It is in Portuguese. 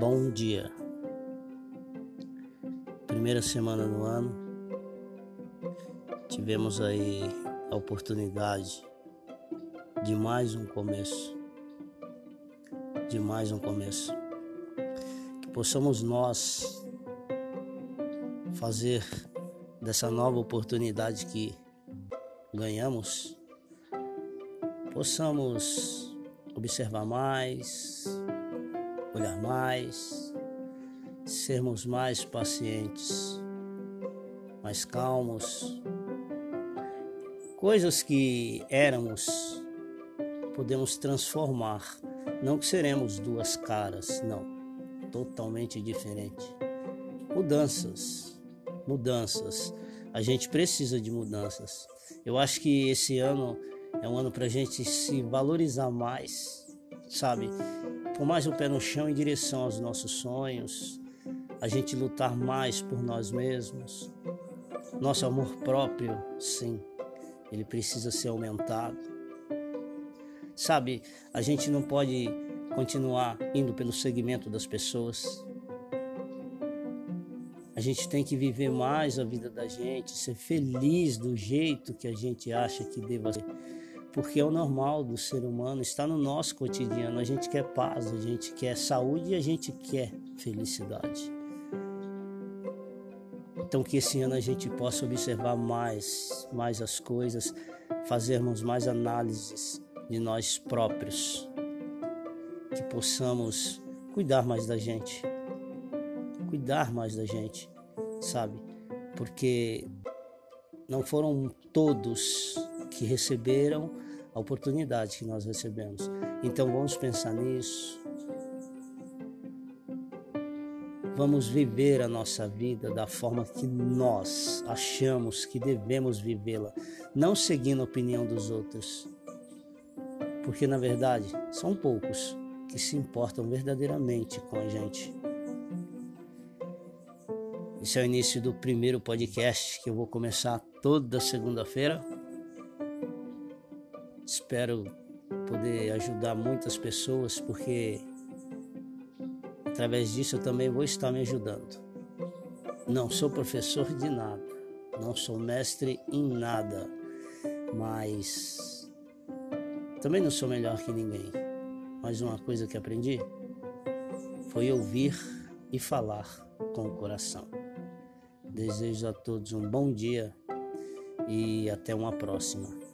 Bom dia. Primeira semana do ano. Tivemos aí a oportunidade de mais um começo. De mais um começo. Que possamos nós fazer dessa nova oportunidade que ganhamos, possamos observar mais, olhar mais, sermos mais pacientes, mais calmos. Coisas que éramos, podemos transformar. Não que seremos duas caras, não. Totalmente diferente. Mudanças, mudanças. A gente precisa de mudanças. Eu acho que esse ano é um ano para a gente se valorizar mais, sabe? com mais o pé no chão em direção aos nossos sonhos, a gente lutar mais por nós mesmos. Nosso amor próprio, sim, ele precisa ser aumentado. Sabe, a gente não pode continuar indo pelo segmento das pessoas. A gente tem que viver mais a vida da gente, ser feliz do jeito que a gente acha que deva ser porque é o normal do ser humano, está no nosso cotidiano. A gente quer paz, a gente quer saúde e a gente quer felicidade. Então que esse ano a gente possa observar mais, mais as coisas, fazermos mais análises de nós próprios, que possamos cuidar mais da gente, cuidar mais da gente, sabe? Porque não foram todos que receberam a oportunidade que nós recebemos. Então vamos pensar nisso. Vamos viver a nossa vida da forma que nós achamos que devemos vivê-la, não seguindo a opinião dos outros. Porque na verdade são poucos que se importam verdadeiramente com a gente. Esse é o início do primeiro podcast que eu vou começar toda segunda-feira. Espero poder ajudar muitas pessoas, porque através disso eu também vou estar me ajudando. Não sou professor de nada, não sou mestre em nada, mas também não sou melhor que ninguém. Mas uma coisa que aprendi foi ouvir e falar com o coração. Desejo a todos um bom dia e até uma próxima.